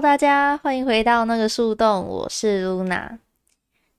大家欢迎回到那个树洞，我是 Luna。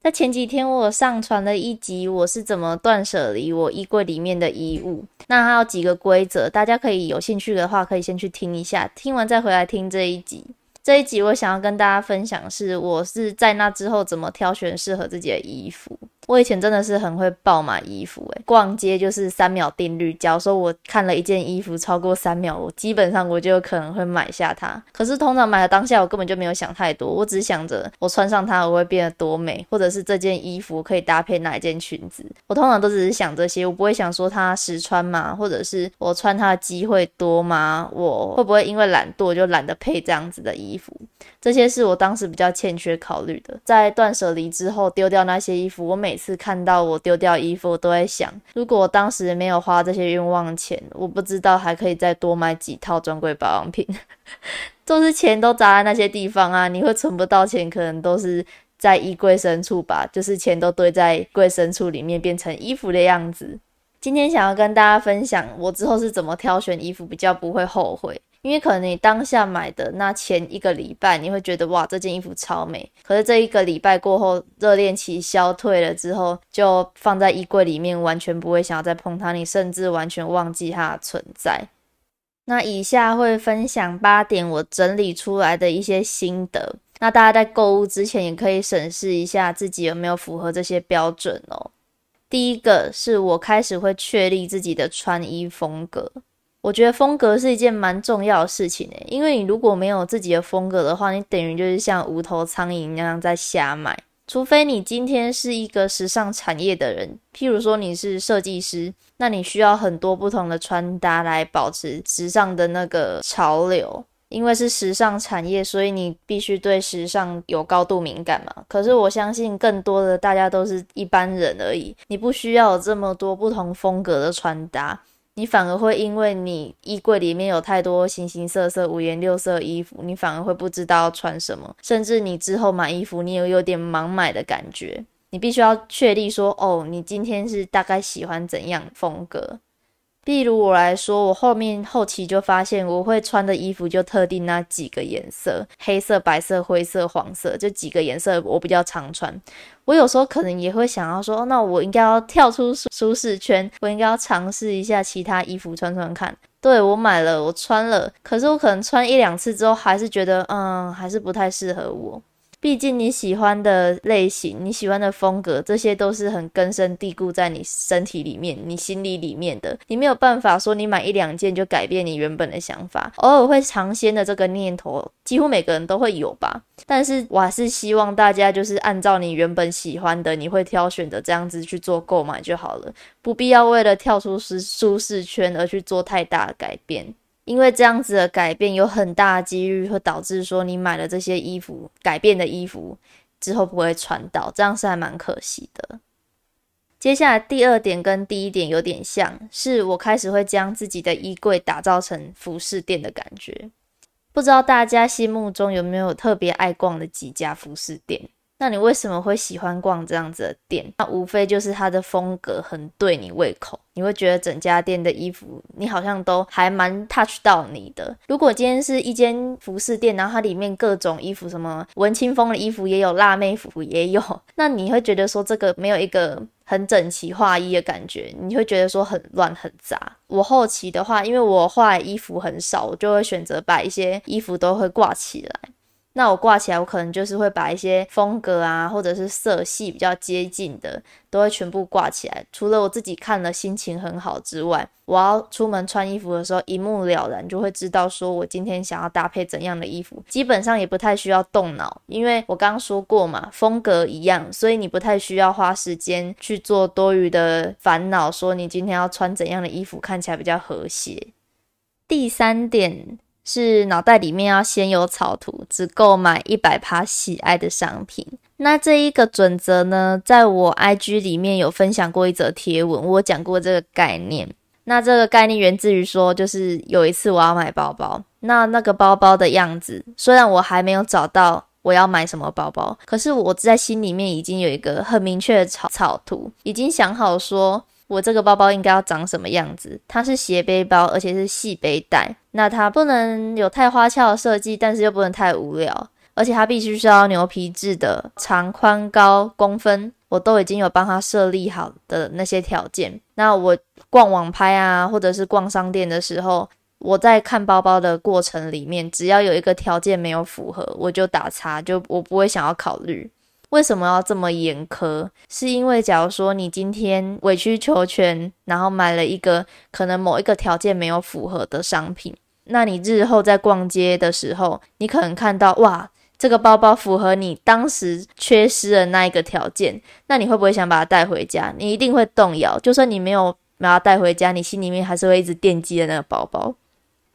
在前几天，我上传了一集，我是怎么断舍离我衣柜里面的衣物。那还有几个规则，大家可以有兴趣的话，可以先去听一下，听完再回来听这一集。这一集我想要跟大家分享是，我是在那之后怎么挑选适合自己的衣服。我以前真的是很会爆买衣服，诶，逛街就是三秒定律。假如说我看了一件衣服超过三秒，我基本上我就有可能会买下它。可是通常买的当下，我根本就没有想太多，我只想着我穿上它我会变得多美，或者是这件衣服可以搭配哪一件裙子。我通常都只是想这些，我不会想说它实穿嘛，或者是我穿它的机会多吗？我会不会因为懒惰就懒得配这样子的衣服？这些是我当时比较欠缺考虑的。在断舍离之后丢掉那些衣服，我每次看到我丢掉衣服，我都在想，如果我当时没有花这些冤枉钱，我不知道还可以再多买几套专柜保养品。就是钱都砸在那些地方啊，你会存不到钱，可能都是在衣柜深处吧，就是钱都堆在柜深处里面，变成衣服的样子。今天想要跟大家分享，我之后是怎么挑选衣服，比较不会后悔。因为可能你当下买的那前一个礼拜，你会觉得哇这件衣服超美，可是这一个礼拜过后，热恋期消退了之后，就放在衣柜里面，完全不会想要再碰它，你甚至完全忘记它的存在。那以下会分享八点我整理出来的一些心得，那大家在购物之前也可以审视一下自己有没有符合这些标准哦。第一个是我开始会确立自己的穿衣风格。我觉得风格是一件蛮重要的事情诶，因为你如果没有自己的风格的话，你等于就是像无头苍蝇那样在瞎买。除非你今天是一个时尚产业的人，譬如说你是设计师，那你需要很多不同的穿搭来保持时尚的那个潮流。因为是时尚产业，所以你必须对时尚有高度敏感嘛。可是我相信更多的大家都是一般人而已，你不需要有这么多不同风格的穿搭。你反而会因为你衣柜里面有太多形形色色、五颜六色衣服，你反而会不知道穿什么，甚至你之后买衣服，你也有点盲买的感觉。你必须要确立说，哦，你今天是大概喜欢怎样风格。例如我来说，我后面后期就发现，我会穿的衣服就特定那几个颜色：黑色、白色、灰色、黄色，这几个颜色我比较常穿。我有时候可能也会想要说，那我应该要跳出舒适圈，我应该要尝试一下其他衣服穿穿看。对我买了，我穿了，可是我可能穿一两次之后，还是觉得，嗯，还是不太适合我。毕竟你喜欢的类型，你喜欢的风格，这些都是很根深蒂固在你身体里面、你心里里面的。你没有办法说你买一两件就改变你原本的想法，偶尔会尝鲜的这个念头，几乎每个人都会有吧。但是我还是希望大家就是按照你原本喜欢的，你会挑选的这样子去做购买就好了，不必要为了跳出舒舒适圈而去做太大的改变。因为这样子的改变有很大的几率会导致说你买了这些衣服改变的衣服之后不会穿到，这样是还蛮可惜的。接下来第二点跟第一点有点像，是我开始会将自己的衣柜打造成服饰店的感觉。不知道大家心目中有没有特别爱逛的几家服饰店？那你为什么会喜欢逛这样子的店？那无非就是它的风格很对你胃口，你会觉得整家店的衣服你好像都还蛮 touch 到你的。如果今天是一间服饰店，然后它里面各种衣服，什么文青风的衣服也有，辣妹服也有，那你会觉得说这个没有一个很整齐划一的感觉，你会觉得说很乱很杂。我后期的话，因为我画衣服很少，我就会选择把一些衣服都会挂起来。那我挂起来，我可能就是会把一些风格啊，或者是色系比较接近的，都会全部挂起来。除了我自己看了心情很好之外，我要出门穿衣服的时候，一目了然就会知道说我今天想要搭配怎样的衣服。基本上也不太需要动脑，因为我刚刚说过嘛，风格一样，所以你不太需要花时间去做多余的烦恼，说你今天要穿怎样的衣服看起来比较和谐。第三点。是脑袋里面要先有草图，只购买一百趴喜爱的商品。那这一个准则呢，在我 IG 里面有分享过一则贴文，我讲过这个概念。那这个概念源自于说，就是有一次我要买包包，那那个包包的样子，虽然我还没有找到我要买什么包包，可是我在心里面已经有一个很明确的草草图，已经想好说。我这个包包应该要长什么样子。它是斜背包，而且是细背带，那它不能有太花俏的设计，但是又不能太无聊，而且它必须是要牛皮质的，长宽高公分，我都已经有帮它设立好的那些条件。那我逛网拍啊，或者是逛商店的时候。我在看包包的过程里面，只要有一个条件没有符合，我就打叉，就我不会想要考虑。为什么要这么严苛？是因为假如说你今天委曲求全，然后买了一个可能某一个条件没有符合的商品，那你日后在逛街的时候，你可能看到哇，这个包包符合你当时缺失的那一个条件，那你会不会想把它带回家？你一定会动摇。就算你没有把它带回家，你心里面还是会一直惦记着那个包包。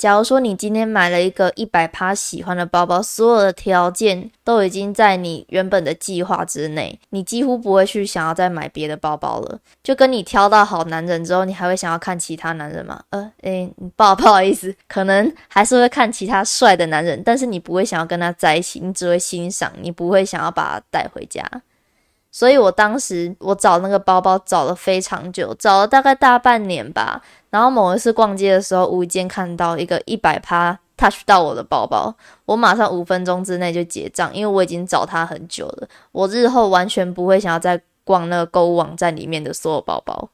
假如说你今天买了一个一百趴喜欢的包包，所有的条件都已经在你原本的计划之内，你几乎不会去想要再买别的包包了。就跟你挑到好男人之后，你还会想要看其他男人吗？呃，诶，不好不好意思，可能还是会看其他帅的男人，但是你不会想要跟他在一起，你只会欣赏，你不会想要把他带回家。所以我当时我找那个包包找了非常久，找了大概大半年吧。然后某一次逛街的时候，无意间看到一个一百趴 touch 到我的包包，我马上五分钟之内就结账，因为我已经找他很久了。我日后完全不会想要再逛那个购物网站里面的所有包包。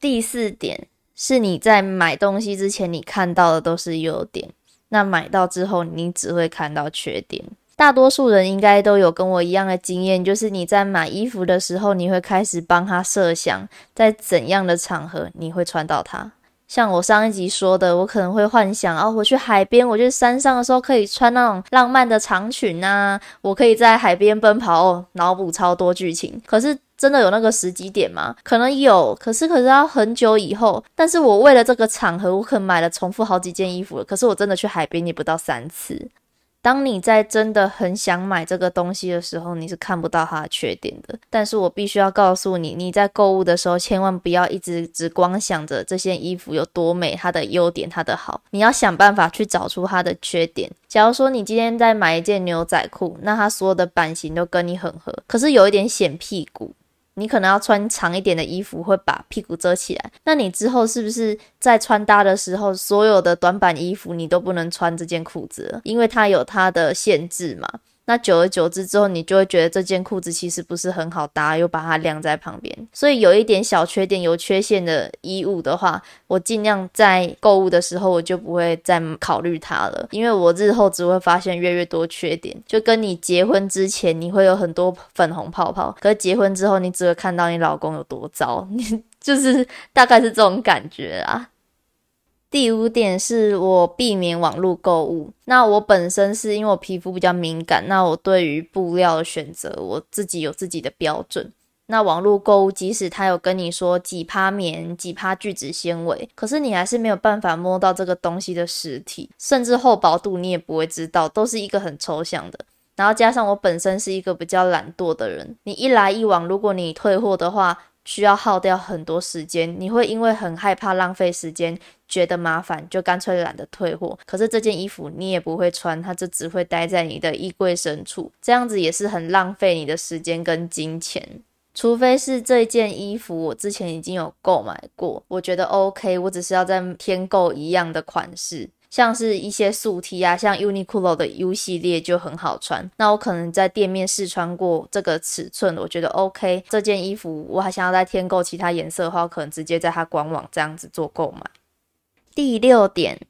第四点是你在买东西之前，你看到的都是优点，那买到之后，你只会看到缺点。大多数人应该都有跟我一样的经验，就是你在买衣服的时候，你会开始帮他设想，在怎样的场合你会穿到它。像我上一集说的，我可能会幻想，哦，我去海边，我去山上的时候可以穿那种浪漫的长裙啊，我可以在海边奔跑，哦，脑补超多剧情。可是真的有那个时机点吗？可能有，可是可是要很久以后。但是我为了这个场合，我可能买了重复好几件衣服了。可是我真的去海边也不到三次。当你在真的很想买这个东西的时候，你是看不到它的缺点的。但是我必须要告诉你，你在购物的时候，千万不要一直只光想着这件衣服有多美，它的优点，它的好，你要想办法去找出它的缺点。假如说你今天在买一件牛仔裤，那它所有的版型都跟你很合，可是有一点显屁股。你可能要穿长一点的衣服，会把屁股遮起来。那你之后是不是在穿搭的时候，所有的短版衣服你都不能穿这件裤子？因为它有它的限制嘛。那久而久之之后，你就会觉得这件裤子其实不是很好搭，又把它晾在旁边。所以有一点小缺点、有缺陷的衣物的话，我尽量在购物的时候我就不会再考虑它了，因为我日后只会发现越越多缺点。就跟你结婚之前，你会有很多粉红泡泡，可是结婚之后，你只会看到你老公有多糟，你就是大概是这种感觉啊。第五点是我避免网络购物。那我本身是因为我皮肤比较敏感，那我对于布料的选择，我自己有自己的标准。那网络购物，即使他有跟你说几趴棉、几趴聚酯纤维，可是你还是没有办法摸到这个东西的实体，甚至厚薄度你也不会知道，都是一个很抽象的。然后加上我本身是一个比较懒惰的人，你一来一往，如果你退货的话，需要耗掉很多时间，你会因为很害怕浪费时间，觉得麻烦，就干脆懒得退货。可是这件衣服你也不会穿，它就只会待在你的衣柜深处，这样子也是很浪费你的时间跟金钱。除非是这件衣服我之前已经有购买过，我觉得 OK，我只是要再添购一样的款式。像是一些素 T 啊，像 Uniqlo 的 U 系列就很好穿。那我可能在店面试穿过这个尺寸，我觉得 OK。这件衣服我还想要再添购其他颜色的话，可能直接在它官网这样子做购买。第六点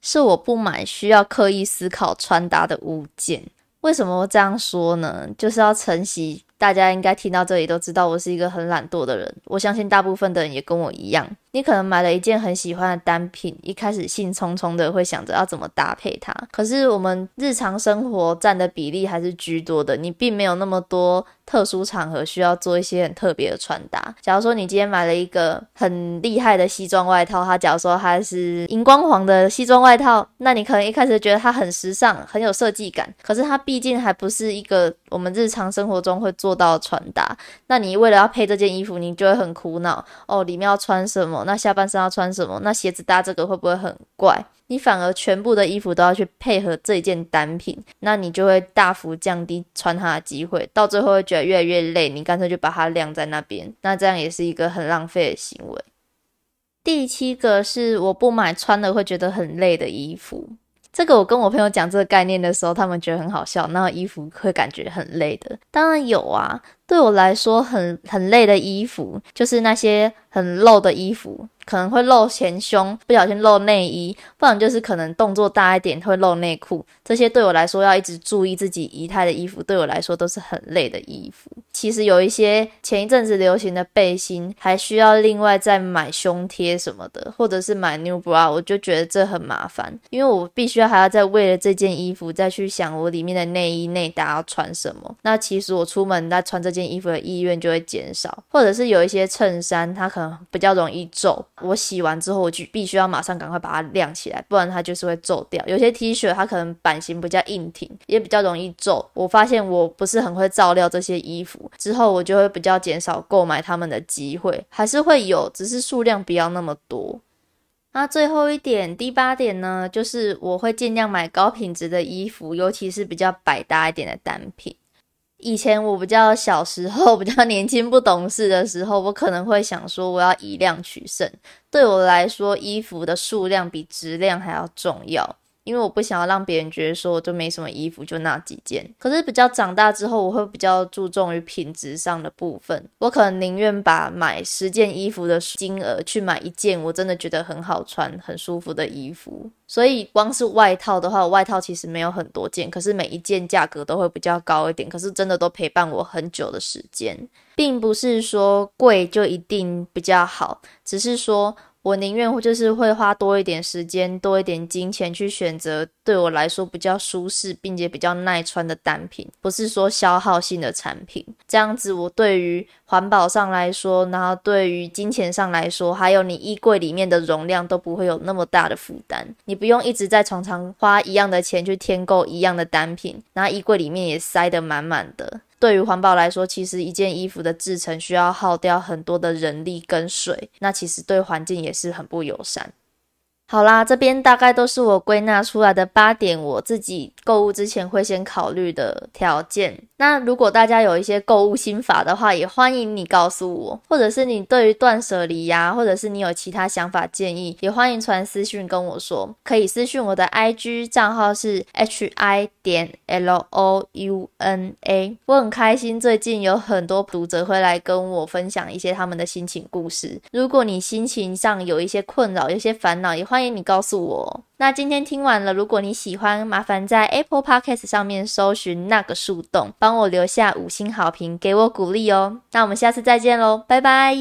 是我不买需要刻意思考穿搭的物件。为什么这样说呢？就是要承袭。大家应该听到这里都知道，我是一个很懒惰的人。我相信大部分的人也跟我一样。你可能买了一件很喜欢的单品，一开始兴冲冲的会想着要怎么搭配它。可是我们日常生活占的比例还是居多的，你并没有那么多特殊场合需要做一些很特别的穿搭。假如说你今天买了一个很厉害的西装外套，它假如说它是荧光黄的西装外套，那你可能一开始觉得它很时尚，很有设计感。可是它毕竟还不是一个我们日常生活中会做到的穿搭。那你为了要配这件衣服，你就会很苦恼哦，里面要穿什么？那下半身要穿什么？那鞋子搭这个会不会很怪？你反而全部的衣服都要去配合这一件单品，那你就会大幅降低穿它的机会，到最后会觉得越来越累，你干脆就把它晾在那边，那这样也是一个很浪费的行为。第七个是我不买穿了会觉得很累的衣服。这个我跟我朋友讲这个概念的时候，他们觉得很好笑。那衣服会感觉很累的，当然有啊。对我来说，很很累的衣服，就是那些很露的衣服。可能会露前胸，不小心露内衣，不然就是可能动作大一点会露内裤。这些对我来说要一直注意自己仪态的衣服，对我来说都是很累的衣服。其实有一些前一阵子流行的背心，还需要另外再买胸贴什么的，或者是买 new bra，我就觉得这很麻烦，因为我必须要还要再为了这件衣服再去想我里面的内衣内搭要穿什么。那其实我出门在穿这件衣服的意愿就会减少，或者是有一些衬衫，它可能比较容易皱。我洗完之后，我就必须要马上赶快把它晾起来，不然它就是会皱掉。有些 T 恤它可能版型比较硬挺，也比较容易皱。我发现我不是很会照料这些衣服，之后我就会比较减少购买他们的机会，还是会有，只是数量不要那么多。那最后一点，第八点呢，就是我会尽量买高品质的衣服，尤其是比较百搭一点的单品。以前我比较小时候，比较年轻不懂事的时候，我可能会想说，我要以量取胜。对我来说，衣服的数量比质量还要重要。因为我不想要让别人觉得说我就没什么衣服，就那几件。可是比较长大之后，我会比较注重于品质上的部分。我可能宁愿把买十件衣服的金额去买一件我真的觉得很好穿、很舒服的衣服。所以光是外套的话，外套其实没有很多件，可是每一件价格都会比较高一点。可是真的都陪伴我很久的时间，并不是说贵就一定比较好，只是说。我宁愿就是会花多一点时间、多一点金钱去选择对我来说比较舒适并且比较耐穿的单品，不是说消耗性的产品。这样子，我对于环保上来说，然后对于金钱上来说，还有你衣柜里面的容量都不会有那么大的负担。你不用一直在常常花一样的钱去添购一样的单品，然后衣柜里面也塞得满满的。对于环保来说，其实一件衣服的制成需要耗掉很多的人力跟水，那其实对环境也是很不友善。好啦，这边大概都是我归纳出来的八点，我自己购物之前会先考虑的条件。那如果大家有一些购物心法的话，也欢迎你告诉我，或者是你对于断舍离呀，或者是你有其他想法建议，也欢迎传私讯跟我说。可以私讯我的 IG 账号是 h i 点 l o u n a。我很开心，最近有很多读者会来跟我分享一些他们的心情故事。如果你心情上有一些困扰，有些烦恼，也欢。欢迎你告诉我。那今天听完了，如果你喜欢，麻烦在 Apple Podcast 上面搜寻那个树洞，帮我留下五星好评，给我鼓励哦。那我们下次再见喽，拜拜。